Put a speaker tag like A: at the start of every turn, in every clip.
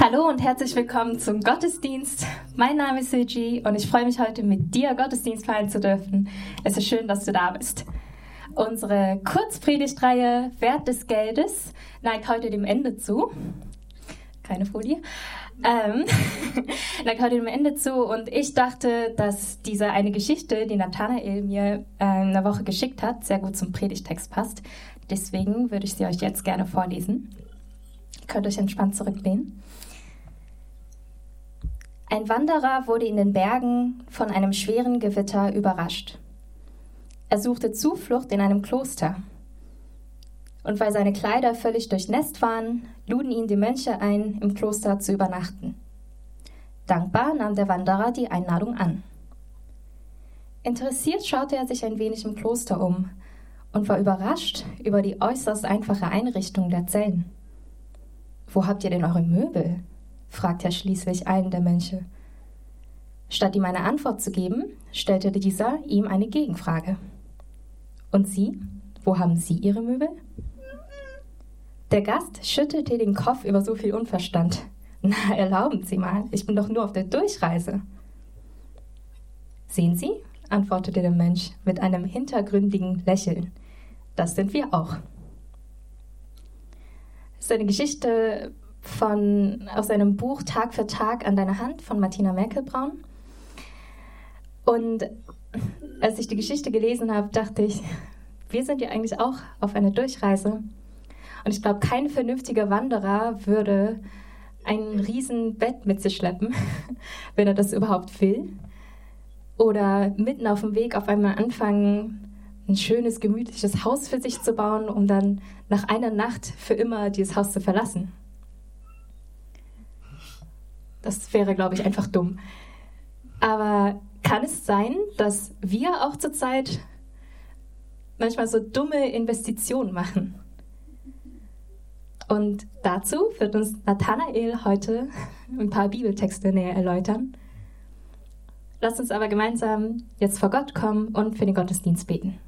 A: Hallo und herzlich willkommen zum Gottesdienst. Mein Name ist Suji und ich freue mich heute mit dir Gottesdienst feiern zu dürfen. Es ist schön, dass du da bist. Unsere Kurzpredigtreihe Wert des Geldes neigt heute dem Ende zu. Keine Folie. Ähm, neigt heute dem Ende zu und ich dachte, dass diese eine Geschichte, die Nathanael mir äh, eine Woche geschickt hat, sehr gut zum Predigtext passt. Deswegen würde ich sie euch jetzt gerne vorlesen. Könnt euch entspannt zurücklehnen. Ein Wanderer wurde in den Bergen von einem schweren Gewitter überrascht. Er suchte Zuflucht in einem Kloster. Und weil seine Kleider völlig durchnässt waren, luden ihn die Mönche ein, im Kloster zu übernachten. Dankbar nahm der Wanderer die Einladung an. Interessiert schaute er sich ein wenig im Kloster um und war überrascht über die äußerst einfache Einrichtung der Zellen. Wo habt ihr denn eure Möbel? fragte er schließlich einen der Mönche. Statt ihm eine Antwort zu geben, stellte dieser ihm eine Gegenfrage. Und Sie? Wo haben Sie Ihre Möbel? Der Gast schüttelte den Kopf über so viel Unverstand. Na, erlauben Sie mal, ich bin doch nur auf der Durchreise. Sehen Sie, antwortete der Mensch mit einem hintergründigen Lächeln. Das sind wir auch. Das ist eine Geschichte von, aus einem Buch Tag für Tag an deiner Hand von Martina Merkelbraun. Und als ich die Geschichte gelesen habe, dachte ich, wir sind ja eigentlich auch auf einer Durchreise. Und ich glaube, kein vernünftiger Wanderer würde ein riesen Bett mit sich schleppen, wenn er das überhaupt will. Oder mitten auf dem Weg auf einmal anfangen, ein schönes, gemütliches Haus für sich zu bauen, um dann nach einer Nacht für immer dieses Haus zu verlassen. Das wäre, glaube ich, einfach dumm. Aber kann es sein, dass wir auch zurzeit manchmal so dumme Investitionen machen? Und dazu wird uns Nathanael heute ein paar Bibeltexte näher erläutern. Lasst uns aber gemeinsam jetzt vor Gott kommen und für den Gottesdienst beten.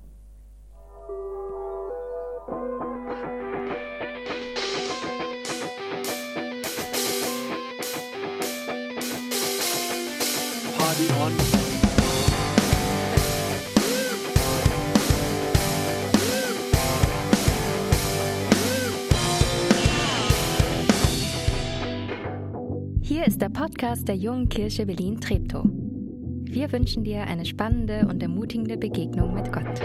A: Der Podcast der Jungen Kirche Berlin-Treptow. Wir wünschen dir eine spannende und ermutigende Begegnung mit Gott.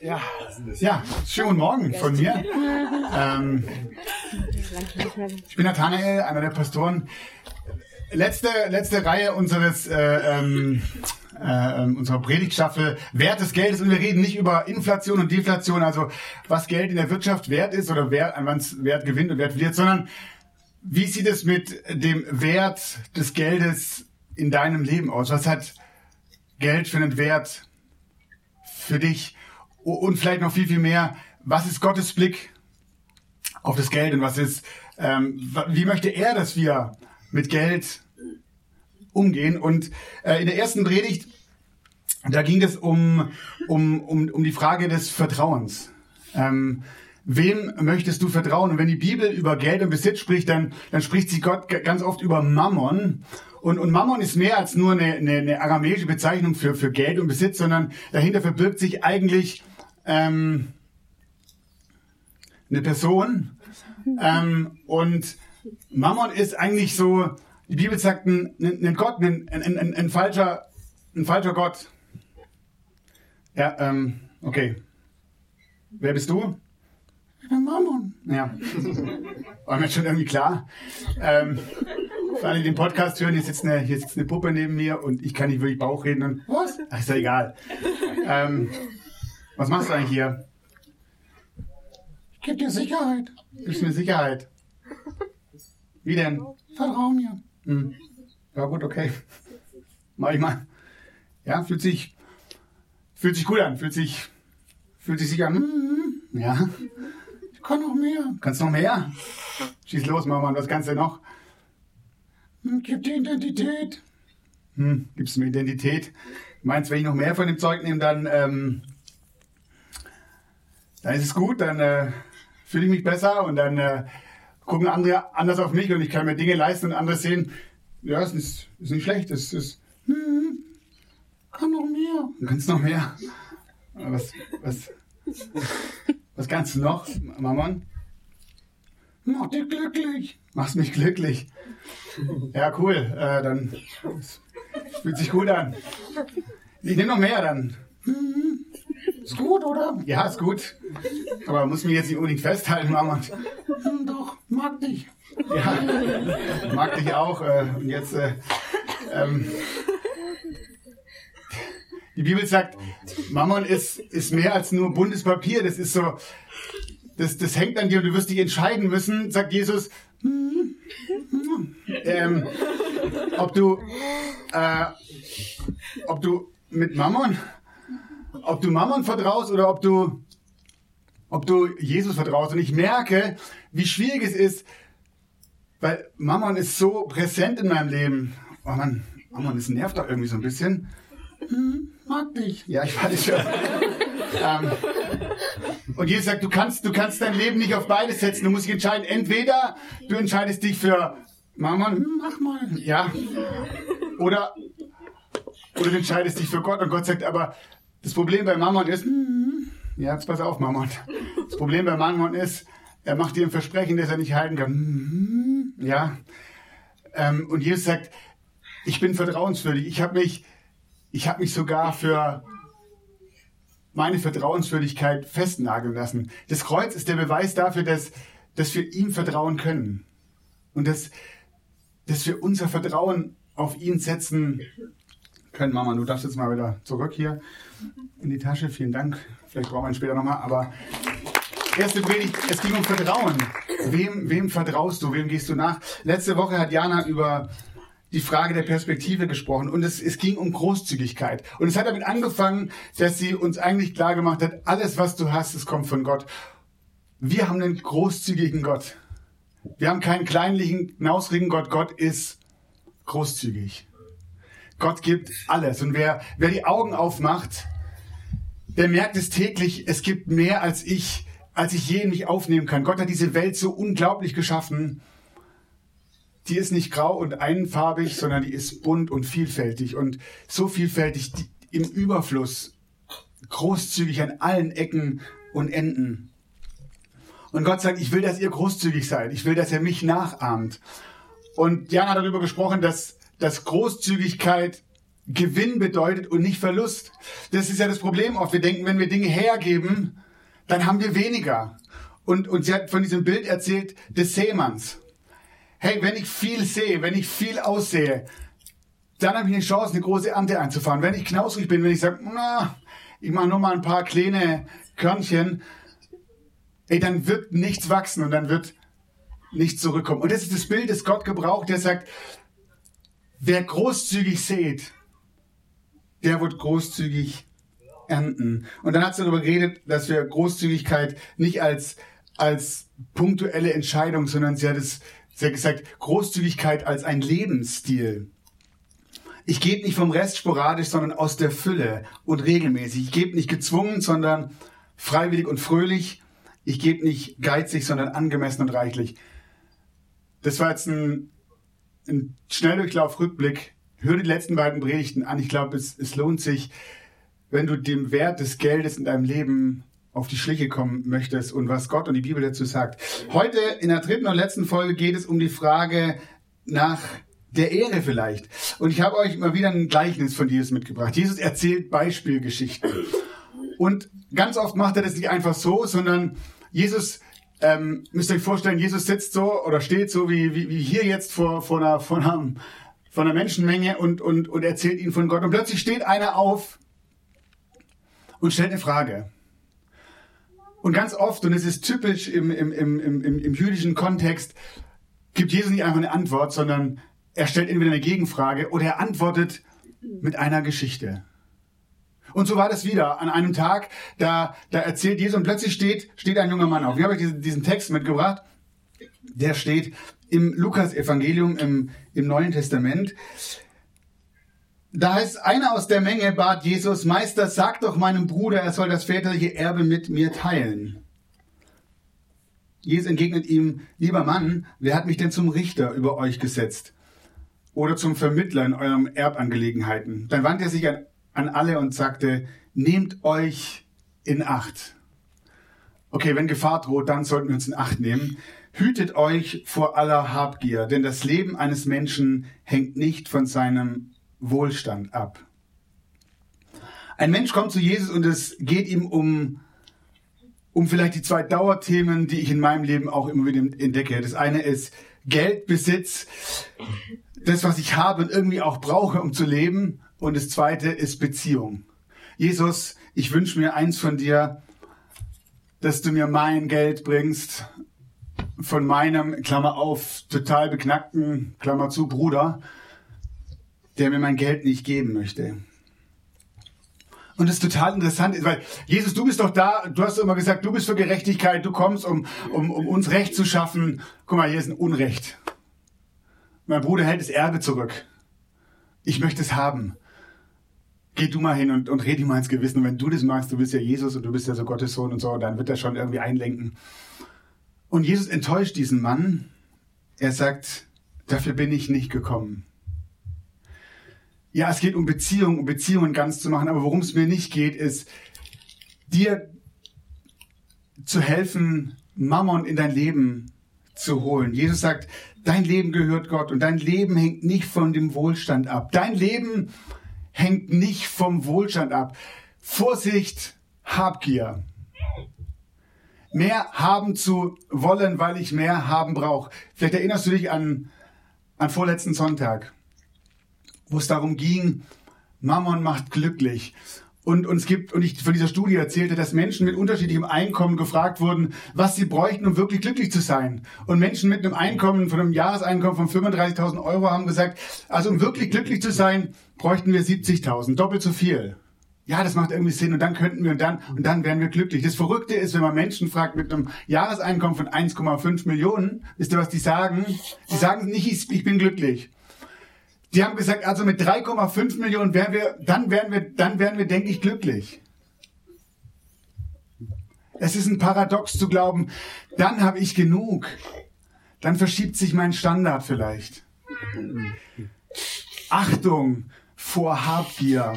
B: Ja, ja, schönen Morgen von mir. Ähm, ich bin Nathanael, einer der Pastoren. Letzte, letzte Reihe unseres äh, ähm, äh, unserer Predigtstaffel Wert des Geldes und wir reden nicht über Inflation und Deflation, also was Geld in der Wirtschaft wert ist oder wer, an Wert gewinnt und Wert verliert, sondern wie sieht es mit dem Wert des Geldes in deinem Leben aus? Was hat Geld für einen Wert für dich? Und vielleicht noch viel, viel mehr, was ist Gottes Blick auf das Geld und was ist, ähm, wie möchte er, dass wir mit Geld umgehen. Und äh, in der ersten Predigt, da ging es um, um, um, um die Frage des Vertrauens. Ähm, wem möchtest du vertrauen? Und wenn die Bibel über Geld und Besitz spricht, dann, dann spricht sie Gott ganz oft über Mammon. Und, und Mammon ist mehr als nur eine, eine, eine aramäische Bezeichnung für, für Geld und Besitz, sondern dahinter verbirgt sich eigentlich ähm, eine Person. Ähm, und Mammon ist eigentlich so, die Bibel sagt, ein, ein Gott, ein, ein, ein, ein, falscher, ein falscher Gott. Ja, ähm, okay. Wer bist du? Ich bin Mammon. Ja. War mir schon irgendwie klar. Ähm, für alle, die den Podcast hören, hier sitzt, eine, hier sitzt eine Puppe neben mir und ich kann nicht wirklich Bauch reden und was? Ach, ist ja egal. Ähm, was machst du eigentlich hier?
C: Ich gebe dir Sicherheit.
B: Gibst mir Sicherheit? Wie denn?
C: Vertrau mir.
B: Hm. Ja gut, okay. Mach ich mal. Ja, fühlt sich, fühlt sich gut an, fühlt sich, fühlt sich sicher an. Hm. Ja.
C: Ich kann noch mehr.
B: Kannst noch mehr? Schieß los, Mama, was kannst du noch?
C: Hm, gib dir Identität.
B: hm, gibst du mir Identität. Meinst, wenn ich noch mehr von dem Zeug nehme, dann, ähm, dann ist es gut, dann äh, fühle ich mich besser und dann äh, gucken andere anders auf mich und ich kann mir Dinge leisten und andere sehen, ja, es ist, ist nicht schlecht, es ist, hm, kann noch mehr. Du kannst noch mehr. Was, was, was kannst du noch, Mammon?
C: Mach dich glücklich.
B: Machst mich glücklich. Ja, cool. Äh, dann fühlt sich gut an. Ich nehme noch mehr dann.
C: Hm, ist gut, oder?
B: Ja, ist gut. Aber muss mich jetzt nicht unbedingt festhalten, Mammon.
C: Hm, doch, mag dich.
B: Ja, mag dich auch. Äh, und jetzt, äh, ähm, die Bibel sagt, Mammon ist, ist mehr als nur buntes Papier. Das ist so, das, das hängt an dir und du wirst dich entscheiden müssen, sagt Jesus, ähm, ob du, äh, ob du mit Mammon, ob du Mammon vertraust oder ob du, ob du Jesus vertraust. Und ich merke, wie schwierig es ist, weil Mammon ist so präsent in meinem Leben. Oh Mann, Mammon, das nervt doch irgendwie so ein bisschen.
C: Hm, mag dich.
B: Ja, ich weiß schon. ähm, und Jesus sagt, du kannst, du kannst dein Leben nicht auf beides setzen. Du musst dich entscheiden. Entweder du entscheidest dich für Mammon,
C: Hm, Mach mal.
B: ja, oder, oder du entscheidest dich für Gott. Und Gott sagt, aber das Problem bei Mammon ist, ja, jetzt pass auf, Mammon. Das Problem bei Mammon ist, er macht dir ein Versprechen, das er nicht halten kann. Hm, ja. Ähm, und Jesus sagt, ich bin vertrauenswürdig. Ich habe mich, ich habe mich sogar für meine Vertrauenswürdigkeit festnageln lassen. Das Kreuz ist der Beweis dafür, dass, dass wir ihm vertrauen können. Und dass, dass wir unser Vertrauen auf ihn setzen können. Mama, du darfst jetzt mal wieder zurück hier in die Tasche. Vielen Dank. Vielleicht brauchen wir ihn später nochmal. Aber erste Predigt, es ging um Vertrauen. Wem, wem vertraust du? Wem gehst du nach? Letzte Woche hat Jana über die Frage der Perspektive gesprochen und es, es ging um Großzügigkeit. Und es hat damit angefangen, dass sie uns eigentlich klar gemacht hat, alles was du hast, es kommt von Gott. Wir haben einen großzügigen Gott. Wir haben keinen kleinlichen, knausrigen Gott. Gott ist großzügig. Gott gibt alles. Und wer, wer die Augen aufmacht, der merkt es täglich, es gibt mehr als ich, als ich je in mich aufnehmen kann. Gott hat diese Welt so unglaublich geschaffen. Die ist nicht grau und einfarbig, sondern die ist bunt und vielfältig und so vielfältig im Überfluss, großzügig an allen Ecken und Enden. Und Gott sagt, ich will, dass ihr großzügig seid. Ich will, dass ihr mich nachahmt. Und Jan hat darüber gesprochen, dass, dass Großzügigkeit Gewinn bedeutet und nicht Verlust. Das ist ja das Problem oft. Wir denken, wenn wir Dinge hergeben, dann haben wir weniger. Und, und sie hat von diesem Bild erzählt des Seemanns. Hey, wenn ich viel sehe, wenn ich viel aussehe, dann habe ich eine Chance, eine große Ernte einzufahren. Wenn ich knausrig bin, wenn ich sage, na, ich mache nur mal ein paar kleine Körnchen, ey, dann wird nichts wachsen und dann wird nichts zurückkommen. Und das ist das Bild, das Gott gebraucht, der sagt, wer großzügig sät, der wird großzügig ernten. Und dann hat sie darüber geredet, dass wir Großzügigkeit nicht als, als punktuelle Entscheidung, sondern sie hat es, sie hat gesagt, Großzügigkeit als ein Lebensstil. Ich gebe nicht vom Rest sporadisch, sondern aus der Fülle und regelmäßig. Ich gebe nicht gezwungen, sondern freiwillig und fröhlich. Ich gebe nicht geizig, sondern angemessen und reichlich. Das war jetzt ein, ein Schnelldurchlauf-Rückblick. Hör die letzten beiden Predigten an. Ich glaube, es, es lohnt sich, wenn du dem Wert des Geldes in deinem Leben auf die Schliche kommen möchtest und was Gott und die Bibel dazu sagt. Heute in der dritten und letzten Folge geht es um die Frage nach der Ehre vielleicht. Und ich habe euch mal wieder ein Gleichnis von Jesus mitgebracht. Jesus erzählt Beispielgeschichten. Und ganz oft macht er das nicht einfach so, sondern Jesus, ähm, müsst ihr euch vorstellen, Jesus sitzt so oder steht so wie, wie, wie hier jetzt vor, vor, einer, vor, einer, vor einer Menschenmenge und, und, und erzählt ihnen von Gott. Und plötzlich steht einer auf und stellt eine Frage. Und ganz oft, und es ist typisch im, im, im, im, im jüdischen Kontext, gibt Jesus nicht einfach eine Antwort, sondern er stellt entweder eine Gegenfrage oder er antwortet mit einer Geschichte. Und so war das wieder an einem Tag, da, da erzählt Jesus und plötzlich steht, steht ein junger Mann auf. Ich habe euch diesen, diesen Text mitgebracht. Der steht im Lukas-Evangelium im, im Neuen Testament. da heißt einer aus der Menge bat Jesus, Meister, sag doch meinem Bruder, er soll das väterliche Erbe mit mir teilen. Jesus entgegnet ihm, lieber Mann, wer hat mich denn zum Richter über euch gesetzt? Oder zum Vermittler in euren Erbangelegenheiten? Dann wandte er sich an, an alle und sagte, nehmt euch in Acht. Okay, wenn Gefahr droht, dann sollten wir uns in Acht nehmen. Hütet euch vor aller Habgier, denn das Leben eines Menschen hängt nicht von seinem Wohlstand ab. Ein Mensch kommt zu Jesus und es geht ihm um, um vielleicht die zwei Dauerthemen, die ich in meinem Leben auch immer wieder entdecke. Das eine ist Geld, Besitz, das, was ich habe und irgendwie auch brauche, um zu leben. Und das zweite ist Beziehung. Jesus, ich wünsche mir eins von dir, dass du mir mein Geld bringst von meinem, Klammer auf, total beknackten, Klammer zu, Bruder, der mir mein Geld nicht geben möchte. Und das ist total interessant, weil Jesus, du bist doch da, du hast immer gesagt, du bist für Gerechtigkeit, du kommst, um, um, um uns Recht zu schaffen. Guck mal, hier ist ein Unrecht. Mein Bruder hält das Erbe zurück. Ich möchte es haben. Geh du mal hin und, und red ihm mal ins Gewissen. Und wenn du das magst, du bist ja Jesus und du bist ja so Gottes Sohn und so, dann wird er schon irgendwie einlenken. Und Jesus enttäuscht diesen Mann. Er sagt, dafür bin ich nicht gekommen. Ja, es geht um Beziehungen, um Beziehungen ganz zu machen, aber worum es mir nicht geht, ist, dir zu helfen, Mammon in dein Leben zu holen. Jesus sagt, dein Leben gehört Gott und dein Leben hängt nicht von dem Wohlstand ab. Dein Leben hängt nicht vom Wohlstand ab. Vorsicht, Habgier mehr haben zu wollen, weil ich mehr haben brauche. Vielleicht erinnerst du dich an, an vorletzten Sonntag, wo es darum ging, Mammon macht glücklich. Und uns gibt, und ich von dieser Studie erzählte, dass Menschen mit unterschiedlichem Einkommen gefragt wurden, was sie bräuchten, um wirklich glücklich zu sein. Und Menschen mit einem Einkommen, von einem Jahreseinkommen von 35.000 Euro haben gesagt, also um wirklich glücklich zu sein, bräuchten wir 70.000, doppelt so viel ja, das macht irgendwie Sinn und dann könnten wir und dann und dann wären wir glücklich. Das Verrückte ist, wenn man Menschen fragt mit einem Jahreseinkommen von 1,5 Millionen, wisst ihr, was die sagen? Die sagen nicht, ich, ich bin glücklich. Die haben gesagt, also mit 3,5 Millionen wären wir, dann wären wir, dann wären wir, denke ich, glücklich. Es ist ein Paradox zu glauben, dann habe ich genug. Dann verschiebt sich mein Standard vielleicht. Achtung vor Habgier.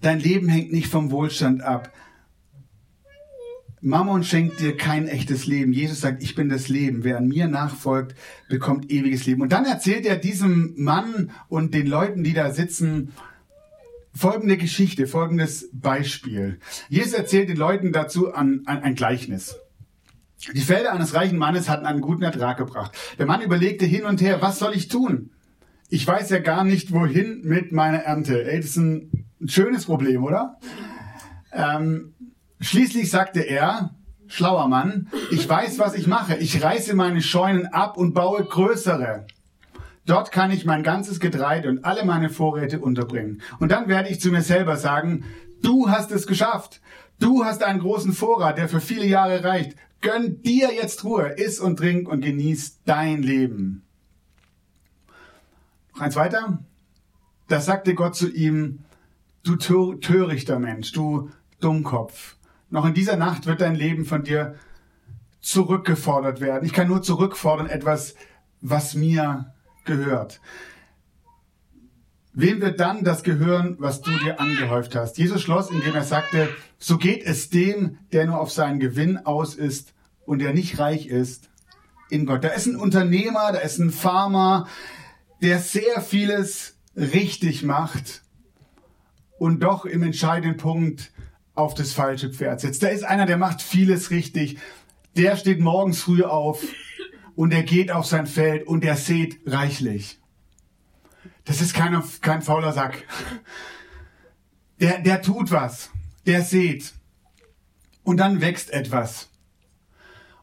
B: Dein Leben hängt nicht vom Wohlstand ab. Mammon schenkt dir kein echtes Leben. Jesus sagt, ich bin das Leben. Wer an mir nachfolgt, bekommt ewiges Leben. Und dann erzählt er diesem Mann und den Leuten, die da sitzen, folgende Geschichte, folgendes Beispiel. Jesus erzählt den Leuten dazu ein, ein, ein Gleichnis. Die Felder eines reichen Mannes hatten einen guten Ertrag gebracht. Der Mann überlegte hin und her, was soll ich tun? Ich weiß ja gar nicht, wohin mit meiner Ernte. Ey, das ist ein schönes Problem, oder? Ähm, schließlich sagte er, schlauer Mann, ich weiß, was ich mache. Ich reiße meine Scheunen ab und baue größere. Dort kann ich mein ganzes Getreide und alle meine Vorräte unterbringen. Und dann werde ich zu mir selber sagen, du hast es geschafft. Du hast einen großen Vorrat, der für viele Jahre reicht. Gönn dir jetzt Ruhe, iss und trink und genieß dein Leben. Noch eins weiter. Da sagte Gott zu ihm, du törichter Mensch, du Dummkopf. Noch in dieser Nacht wird dein Leben von dir zurückgefordert werden. Ich kann nur zurückfordern etwas, was mir gehört. Wem wird dann das gehören, was du dir angehäuft hast? Jesus schloss, indem er sagte, so geht es dem, der nur auf seinen Gewinn aus ist und der nicht reich ist in Gott. Da ist ein Unternehmer, da ist ein Farmer, der sehr vieles richtig macht und doch im entscheidenden Punkt auf das falsche Pferd setzt. Da ist einer, der macht vieles richtig. Der steht morgens früh auf und er geht auf sein Feld und er sät reichlich. Das ist kein, kein fauler Sack. Der, der tut was. Der sät. Und dann wächst etwas.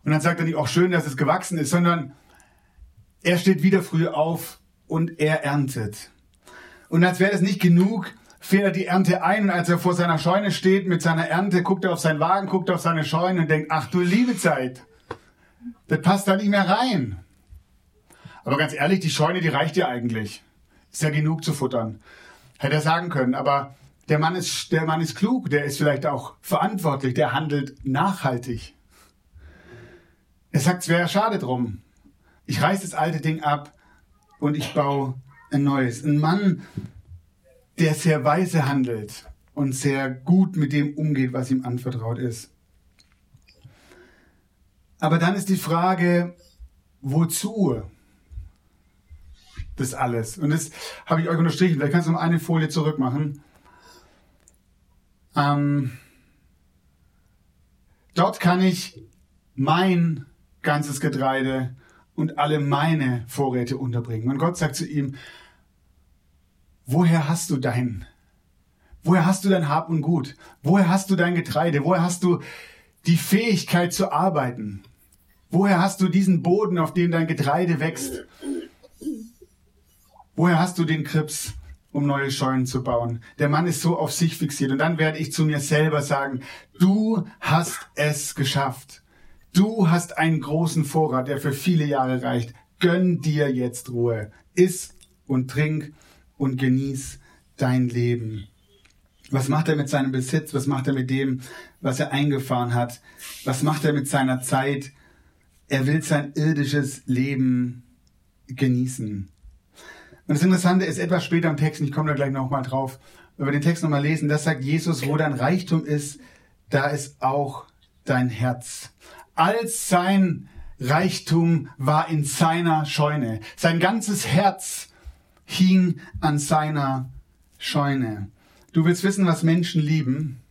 B: Und dann sagt er nicht, auch schön, dass es gewachsen ist, sondern er steht wieder früh auf und er erntet. Und als wäre das nicht genug, fährt er die Ernte ein und als er vor seiner Scheune steht mit seiner Ernte, guckt er auf seinen Wagen, guckt auf seine Scheune und denkt, ach du liebe Zeit, das passt da nicht mehr rein. Aber ganz ehrlich, die Scheune, die reicht ja eigentlich. Ist ja genug zu futtern. Hätte er sagen können. Aber der Mann ist, der Mann ist klug, der ist vielleicht auch verantwortlich, der handelt nachhaltig. Er sagt, es wäre schade drum. Ich reiß das alte Ding ab und ich baue ein neues. Ein Mann, der sehr weise handelt und sehr gut mit dem umgeht, was ihm anvertraut ist. Aber dann ist die Frage, wozu das alles? Und das habe ich euch unterstrichen. Vielleicht kannst du noch eine Folie zurück machen. Ähm, dort kann ich mein ganzes Getreide und alle meine Vorräte unterbringen. Und Gott sagt zu ihm, woher hast du dein, woher hast du dein Hab und Gut? Woher hast du dein Getreide? Woher hast du die Fähigkeit zu arbeiten? Woher hast du diesen Boden, auf dem dein Getreide wächst? Woher hast du den Krips, um neue Scheunen zu bauen? Der Mann ist so auf sich fixiert. Und dann werde ich zu mir selber sagen, du hast es geschafft. Du hast einen großen Vorrat, der für viele Jahre reicht. Gönn dir jetzt Ruhe. Iss und trink und genieß dein Leben. Was macht er mit seinem Besitz? Was macht er mit dem, was er eingefahren hat? Was macht er mit seiner Zeit? Er will sein irdisches Leben genießen. Und das Interessante ist etwas später im Text, und ich komme da gleich nochmal drauf, wenn wir den Text nochmal lesen, das sagt Jesus, wo dein Reichtum ist, da ist auch dein Herz. Als sein Reichtum war in seiner Scheune. Sein ganzes Herz hing an seiner Scheune. Du willst wissen, was Menschen lieben?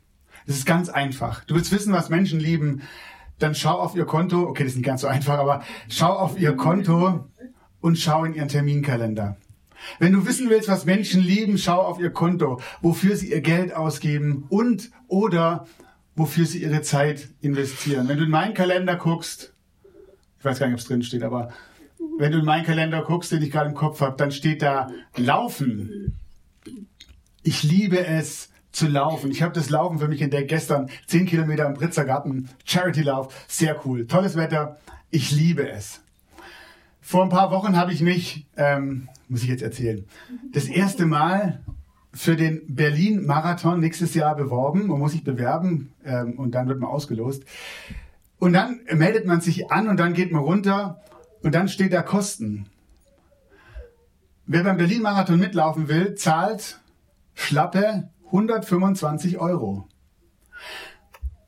B: Das ist ganz einfach. Du willst wissen, was Menschen lieben? Dann schau auf ihr Konto. Okay, das ist nicht ganz so einfach, aber schau auf ihr Konto und schau in ihren Terminkalender. Wenn du wissen willst, was Menschen lieben, schau auf ihr Konto, wofür sie ihr Geld ausgeben und oder wofür sie ihre Zeit investieren. Wenn du in meinen Kalender guckst, ich weiß gar nicht, ob es drin steht, aber wenn du in meinen Kalender guckst, den ich gerade im Kopf habe, dann steht da Laufen. Ich liebe es zu laufen. Ich habe das Laufen für mich entdeckt gestern. Zehn Kilometer im Britzer Garten, Charity-Lauf, sehr cool. Tolles Wetter. Ich liebe es. Vor ein paar Wochen habe ich mich, ähm, muss ich jetzt erzählen, das erste Mal für den Berlin-Marathon nächstes Jahr beworben. Man muss sich bewerben ähm, und dann wird man ausgelost. Und dann meldet man sich an und dann geht man runter und dann steht da Kosten. Wer beim Berlin-Marathon mitlaufen will, zahlt schlappe 125 Euro.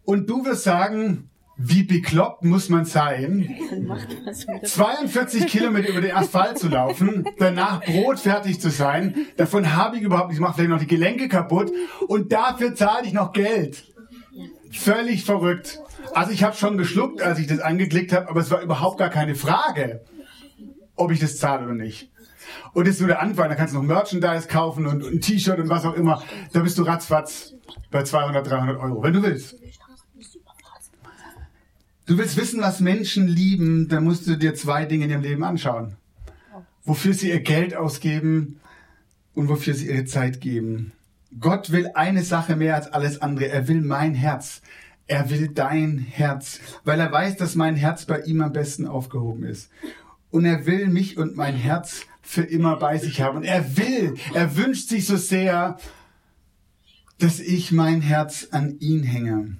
B: Und du wirst sagen, wie bekloppt muss man sein, 42 Kilometer über den Asphalt zu laufen, danach brotfertig zu sein, davon habe ich überhaupt nicht, ich mache vielleicht noch die Gelenke kaputt und dafür zahle ich noch Geld. Völlig verrückt. Also ich habe schon geschluckt, als ich das angeklickt habe, aber es war überhaupt gar keine Frage, ob ich das zahle oder nicht. Und das ist nur der Anfang, da kannst du noch Merchandise kaufen und, und ein T-Shirt und was auch immer. Da bist du ratzfatz bei 200, 300 Euro, wenn du willst. Du willst wissen, was Menschen lieben, dann musst du dir zwei Dinge in ihrem Leben anschauen. Wofür sie ihr Geld ausgeben und wofür sie ihre Zeit geben. Gott will eine Sache mehr als alles andere. Er will mein Herz. Er will dein Herz, weil er weiß, dass mein Herz bei ihm am besten aufgehoben ist. Und er will mich und mein Herz für immer bei sich haben. Und er will, er wünscht sich so sehr, dass ich mein Herz an ihn hänge.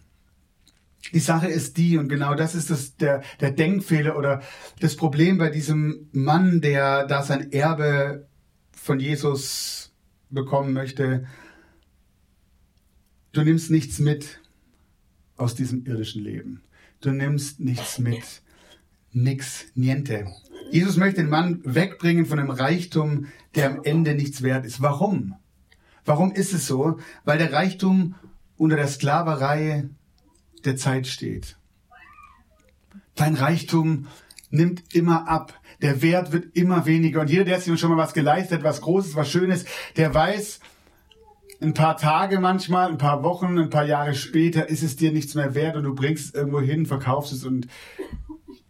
B: Die Sache ist die, und genau das ist das, der, der Denkfehler oder das Problem bei diesem Mann, der da sein Erbe von Jesus bekommen möchte. Du nimmst nichts mit aus diesem irdischen Leben. Du nimmst nichts mit. Nix, niente. Jesus möchte den Mann wegbringen von einem Reichtum, der am Ende nichts wert ist. Warum? Warum ist es so? Weil der Reichtum unter der Sklaverei der Zeit steht. Dein Reichtum nimmt immer ab. Der Wert wird immer weniger. Und jeder, der sich schon mal was geleistet, was Großes, was Schönes, der weiß, ein paar Tage manchmal, ein paar Wochen, ein paar Jahre später ist es dir nichts mehr wert und du bringst es irgendwo hin, verkaufst es und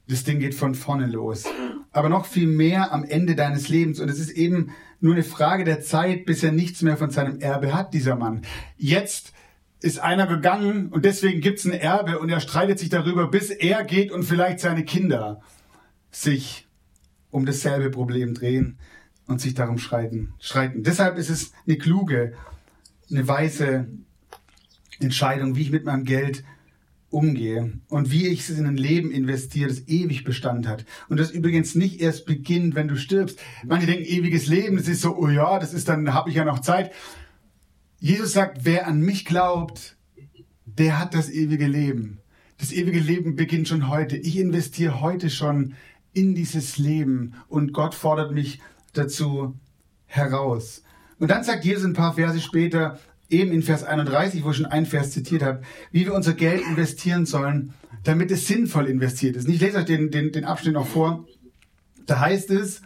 B: das Ding geht von vorne los. Aber noch viel mehr am Ende deines Lebens. Und es ist eben nur eine Frage der Zeit, bis er nichts mehr von seinem Erbe hat, dieser Mann. Jetzt ist einer gegangen und deswegen gibt's ein Erbe und er streitet sich darüber, bis er geht und vielleicht seine Kinder sich um dasselbe Problem drehen und sich darum streiten. streiten. Deshalb ist es eine kluge, eine weise Entscheidung, wie ich mit meinem Geld umgehe und wie ich es in ein Leben investiere, das ewig Bestand hat. Und das übrigens nicht erst beginnt, wenn du stirbst. Manche denken, ewiges Leben, das ist so, oh ja, das ist dann, habe ich ja noch Zeit. Jesus sagt, wer an mich glaubt, der hat das ewige Leben. Das ewige Leben beginnt schon heute. Ich investiere heute schon in dieses Leben und Gott fordert mich dazu heraus. Und dann sagt Jesus ein paar Verse später, eben in Vers 31, wo ich schon einen Vers zitiert habe, wie wir unser Geld investieren sollen, damit es sinnvoll investiert ist. Ich lese euch den, den, den Abschnitt noch vor. Da heißt es,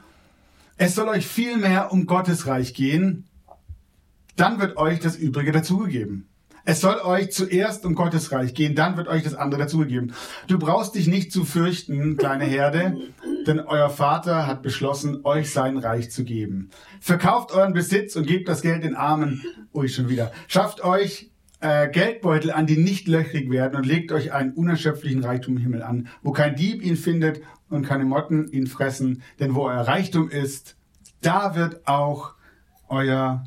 B: es soll euch viel mehr um Gottes Reich gehen, dann wird euch das Übrige dazugegeben. Es soll euch zuerst um Gottes Reich gehen, dann wird euch das andere dazugegeben. Du brauchst dich nicht zu fürchten, kleine Herde, denn euer Vater hat beschlossen, euch sein Reich zu geben. Verkauft euren Besitz und gebt das Geld den Armen. Ui, schon wieder. Schafft euch äh, Geldbeutel an, die nicht löchrig werden und legt euch einen unerschöpflichen Reichtum im Himmel an, wo kein Dieb ihn findet und keine Motten ihn fressen. Denn wo euer Reichtum ist, da wird auch euer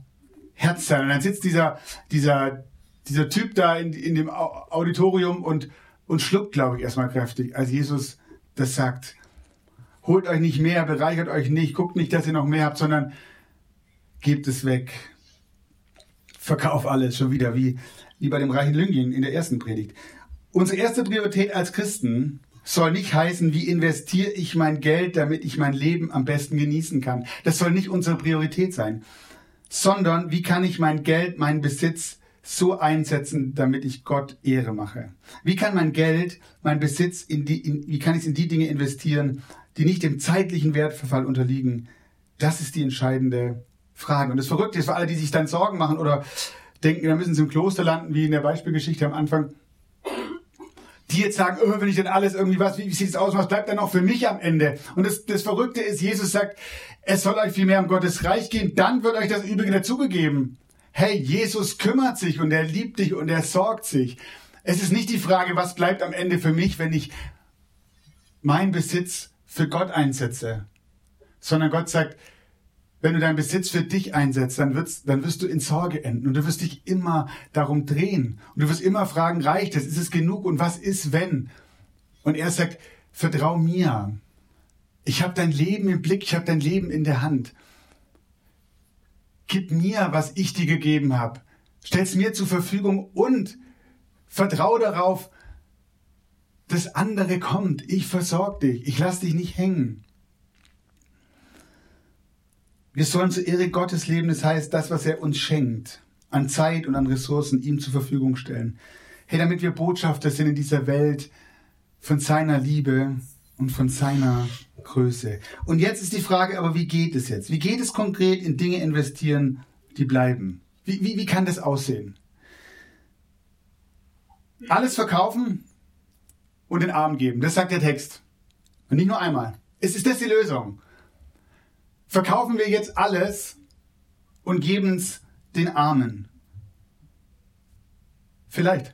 B: Herz sein. Und dann sitzt dieser, dieser dieser Typ da in, in dem Auditorium und, und schluckt, glaube ich, erstmal kräftig, als Jesus das sagt. Holt euch nicht mehr, bereichert euch nicht, guckt nicht, dass ihr noch mehr habt, sondern gebt es weg. Verkauf alles schon wieder, wie, wie bei dem reichen Lüngling in der ersten Predigt. Unsere erste Priorität als Christen soll nicht heißen, wie investiere ich mein Geld, damit ich mein Leben am besten genießen kann. Das soll nicht unsere Priorität sein, sondern wie kann ich mein Geld, meinen Besitz so einsetzen, damit ich Gott Ehre mache? Wie kann mein Geld, mein Besitz, in die, in, wie kann ich es in die Dinge investieren, die nicht dem zeitlichen Wertverfall unterliegen? Das ist die entscheidende Frage. Und das Verrückte ist für alle, die sich dann Sorgen machen oder denken, da müssen sie im Kloster landen, wie in der Beispielgeschichte am Anfang, die jetzt sagen, oh, wenn ich denn alles irgendwie was, wie, sieht es aus, was bleibt dann auch für mich am Ende? Und das, das Verrückte ist, Jesus sagt, es soll euch viel mehr um Gottes Reich gehen, dann wird euch das Übrige dazugegeben hey, Jesus kümmert sich und er liebt dich und er sorgt sich. Es ist nicht die Frage, was bleibt am Ende für mich, wenn ich meinen Besitz für Gott einsetze, sondern Gott sagt, wenn du deinen Besitz für dich einsetzt, dann, wirst, dann wirst du in Sorge enden und du wirst dich immer darum drehen und du wirst immer fragen, reicht es, ist es genug und was ist, wenn? Und er sagt, vertrau mir. Ich habe dein Leben im Blick, ich habe dein Leben in der Hand. Gib mir, was ich dir gegeben habe. Stell's mir zur Verfügung und vertrau darauf, das andere kommt. Ich versorge dich. Ich lass dich nicht hängen. Wir sollen zur Ehre Gottes leben, das heißt, das, was er uns schenkt, an Zeit und an Ressourcen ihm zur Verfügung stellen. Hey, damit wir Botschafter sind in dieser Welt von seiner Liebe und von seiner Größe. Und jetzt ist die Frage, aber wie geht es jetzt? Wie geht es konkret in Dinge investieren, die bleiben? Wie, wie, wie kann das aussehen? Alles verkaufen und den Arm geben. Das sagt der Text. Und nicht nur einmal. Ist, ist das die Lösung? Verkaufen wir jetzt alles und geben es den Armen? Vielleicht.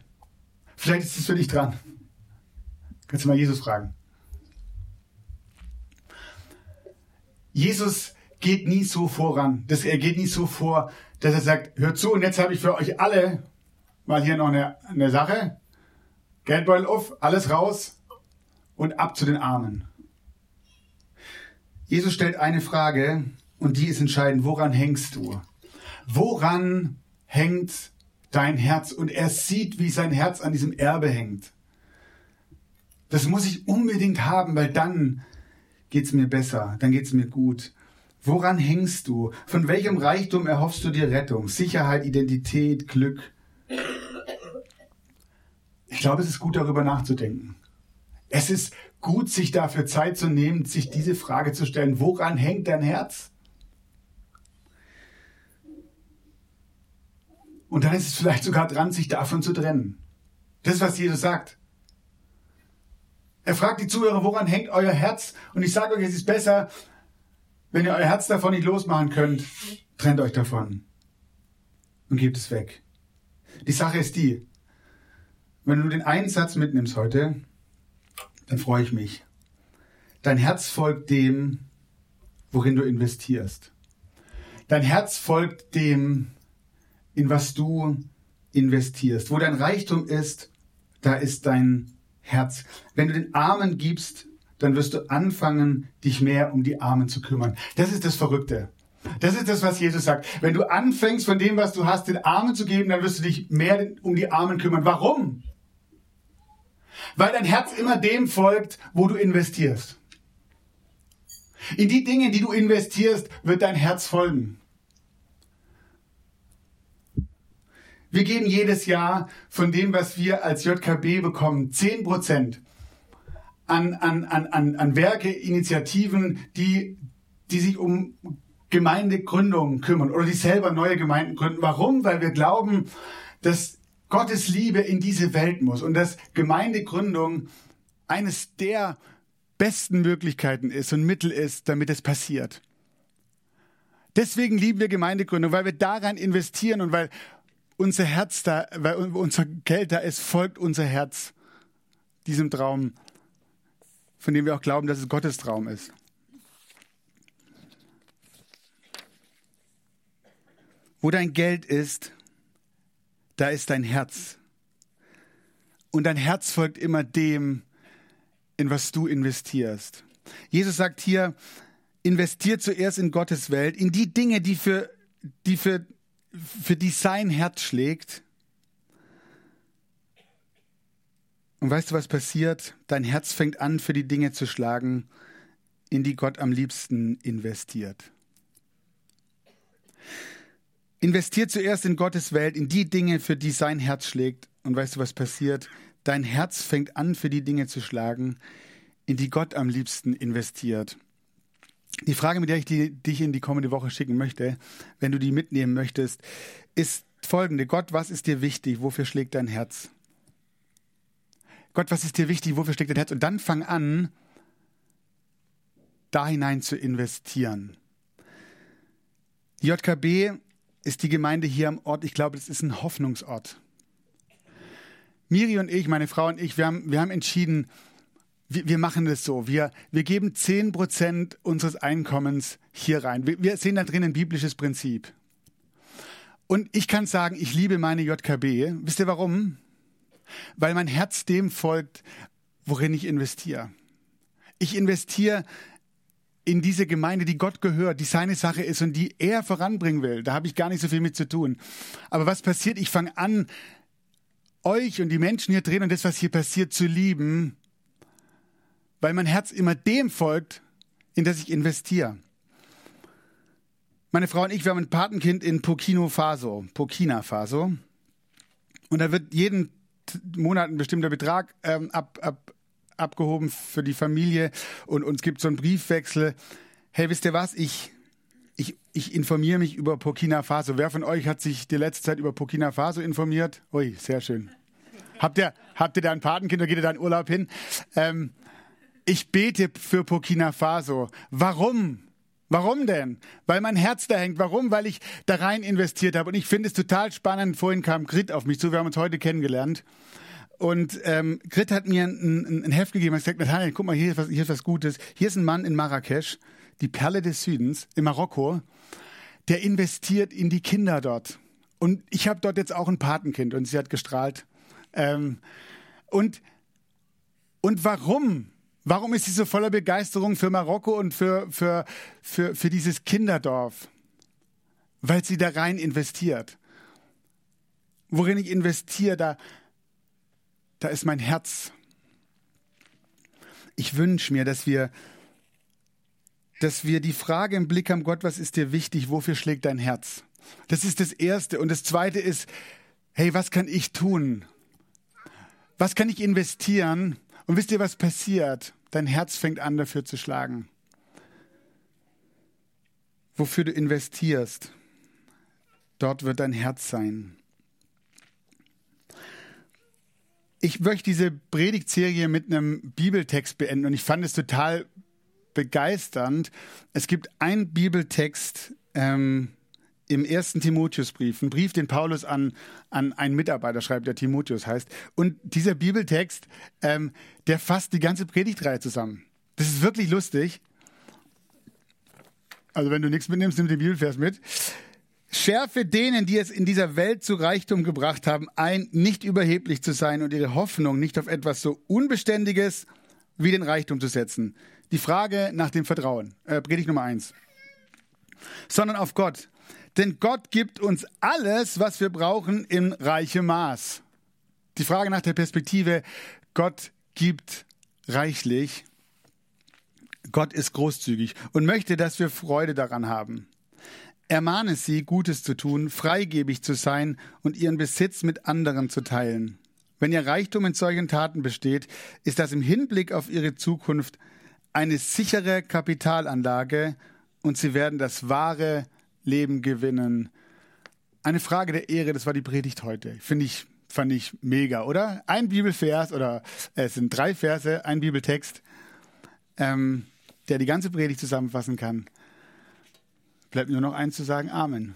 B: Vielleicht ist es für dich dran. Kannst du mal Jesus fragen. Jesus geht nie so voran. Das, er geht nie so vor, dass er sagt, hört zu und jetzt habe ich für euch alle mal hier noch eine, eine Sache. Geldbeutel auf, alles raus und ab zu den Armen. Jesus stellt eine Frage und die ist entscheidend. Woran hängst du? Woran hängt dein Herz? Und er sieht, wie sein Herz an diesem Erbe hängt. Das muss ich unbedingt haben, weil dann geht's mir besser, dann geht's mir gut. Woran hängst du? Von welchem Reichtum erhoffst du dir Rettung? Sicherheit, Identität, Glück? Ich glaube, es ist gut, darüber nachzudenken. Es ist gut, sich dafür Zeit zu nehmen, sich diese Frage zu stellen. Woran hängt dein Herz? Und dann ist es vielleicht sogar dran, sich davon zu trennen. Das was Jesus sagt. Er fragt die Zuhörer, woran hängt euer Herz? Und ich sage euch, es ist besser, wenn ihr euer Herz davon nicht losmachen könnt, trennt euch davon und gebt es weg. Die Sache ist die, wenn du den einen Satz mitnimmst heute, dann freue ich mich. Dein Herz folgt dem, worin du investierst. Dein Herz folgt dem, in was du investierst. Wo dein Reichtum ist, da ist dein Herz. Wenn du den Armen gibst, dann wirst du anfangen, dich mehr um die Armen zu kümmern. Das ist das Verrückte. Das ist das, was Jesus sagt. Wenn du anfängst, von dem, was du hast, den Armen zu geben, dann wirst du dich mehr um die Armen kümmern. Warum? Weil dein Herz immer dem folgt, wo du investierst. In die Dinge, die du investierst, wird dein Herz folgen. Wir geben jedes Jahr von dem, was wir als JKB bekommen, 10 Prozent an, an, an, an Werke, Initiativen, die, die sich um Gemeindegründungen kümmern oder die selber neue Gemeinden gründen. Warum? Weil wir glauben, dass Gottes Liebe in diese Welt muss und dass Gemeindegründung eines der besten Möglichkeiten ist und Mittel ist, damit es passiert. Deswegen lieben wir Gemeindegründung, weil wir daran investieren und weil unser Herz da, weil unser Geld da ist, folgt unser Herz diesem Traum, von dem wir auch glauben, dass es Gottes Traum ist. Wo dein Geld ist, da ist dein Herz. Und dein Herz folgt immer dem, in was du investierst. Jesus sagt hier, investiert zuerst in Gottes Welt, in die Dinge, die für, die für für die sein Herz schlägt. Und weißt du, was passiert? Dein Herz fängt an, für die Dinge zu schlagen, in die Gott am liebsten investiert. Investiert zuerst in Gottes Welt, in die Dinge, für die sein Herz schlägt. Und weißt du, was passiert? Dein Herz fängt an, für die Dinge zu schlagen, in die Gott am liebsten investiert. Die Frage, mit der ich die, dich in die kommende Woche schicken möchte, wenn du die mitnehmen möchtest, ist folgende. Gott, was ist dir wichtig? Wofür schlägt dein Herz? Gott, was ist dir wichtig? Wofür schlägt dein Herz? Und dann fang an, da hinein zu investieren. JKB ist die Gemeinde hier am Ort. Ich glaube, das ist ein Hoffnungsort. Miri und ich, meine Frau und ich, wir haben, wir haben entschieden, wir, wir machen das so. Wir, wir geben 10 Prozent unseres Einkommens hier rein. Wir, wir sehen da drin ein biblisches Prinzip. Und ich kann sagen, ich liebe meine JKB. Wisst ihr warum? Weil mein Herz dem folgt, worin ich investiere. Ich investiere in diese Gemeinde, die Gott gehört, die seine Sache ist und die er voranbringen will. Da habe ich gar nicht so viel mit zu tun. Aber was passiert? Ich fange an, euch und die Menschen hier drin und das, was hier passiert, zu lieben weil mein Herz immer dem folgt, in das ich investiere. Meine Frau und ich, wir haben ein Patenkind in Burkina Faso, Burkina Faso. Und da wird jeden Monat ein bestimmter Betrag ähm, ab, ab, abgehoben für die Familie und uns gibt so einen Briefwechsel. Hey, wisst ihr was? Ich, ich, ich informiere mich über Burkina Faso. Wer von euch hat sich die letzte Zeit über Burkina Faso informiert? Ui, sehr schön. Habt ihr, habt ihr da ein Patenkind oder geht ihr da in Urlaub hin? Ähm, ich bete für Burkina Faso. Warum? Warum denn? Weil mein Herz da hängt. Warum? Weil ich da rein investiert habe. Und ich finde es total spannend. Vorhin kam Grit auf mich zu. Wir haben uns heute kennengelernt. Und ähm, Grit hat mir ein, ein Heft gegeben. Er gesagt, Nathanael, guck mal, hier ist, was, hier ist was Gutes. Hier ist ein Mann in Marrakesch, die Perle des Südens, in Marokko, der investiert in die Kinder dort. Und ich habe dort jetzt auch ein Patenkind und sie hat gestrahlt. Ähm, und, und warum? Warum ist sie so voller Begeisterung für Marokko und für, für, für, für dieses Kinderdorf? Weil sie da rein investiert. Worin ich investiere, da, da ist mein Herz. Ich wünsche mir, dass wir, dass wir die Frage im Blick haben, Gott, was ist dir wichtig? Wofür schlägt dein Herz? Das ist das Erste. Und das Zweite ist, hey, was kann ich tun? Was kann ich investieren, und wisst ihr, was passiert? Dein Herz fängt an, dafür zu schlagen. Wofür du investierst, dort wird dein Herz sein. Ich möchte diese Predigtserie mit einem Bibeltext beenden und ich fand es total begeisternd. Es gibt einen Bibeltext, ähm, im ersten Timotheusbrief, ein Brief, den Paulus an, an einen Mitarbeiter schreibt, der Timotheus heißt. Und dieser Bibeltext, ähm, der fasst die ganze Predigtreihe zusammen. Das ist wirklich lustig. Also wenn du nichts mitnimmst, nimm den Bibelvers mit. Schärfe denen, die es in dieser Welt zu Reichtum gebracht haben, ein, nicht überheblich zu sein und ihre Hoffnung nicht auf etwas so Unbeständiges wie den Reichtum zu setzen. Die Frage nach dem Vertrauen. Äh, Predigt Nummer eins. Sondern auf Gott. Denn Gott gibt uns alles, was wir brauchen, im reiche Maß. Die Frage nach der Perspektive, Gott gibt reichlich. Gott ist großzügig und möchte, dass wir Freude daran haben. Ermahne sie, Gutes zu tun, freigebig zu sein und ihren Besitz mit anderen zu teilen. Wenn ihr Reichtum in solchen Taten besteht, ist das im Hinblick auf ihre Zukunft eine sichere Kapitalanlage und sie werden das wahre Leben gewinnen. Eine Frage der Ehre, das war die Predigt heute. Finde ich, fand ich mega, oder? Ein Bibelvers oder äh, es sind drei Verse, ein Bibeltext, ähm, der die ganze Predigt zusammenfassen kann. Bleibt nur noch eins zu sagen, Amen.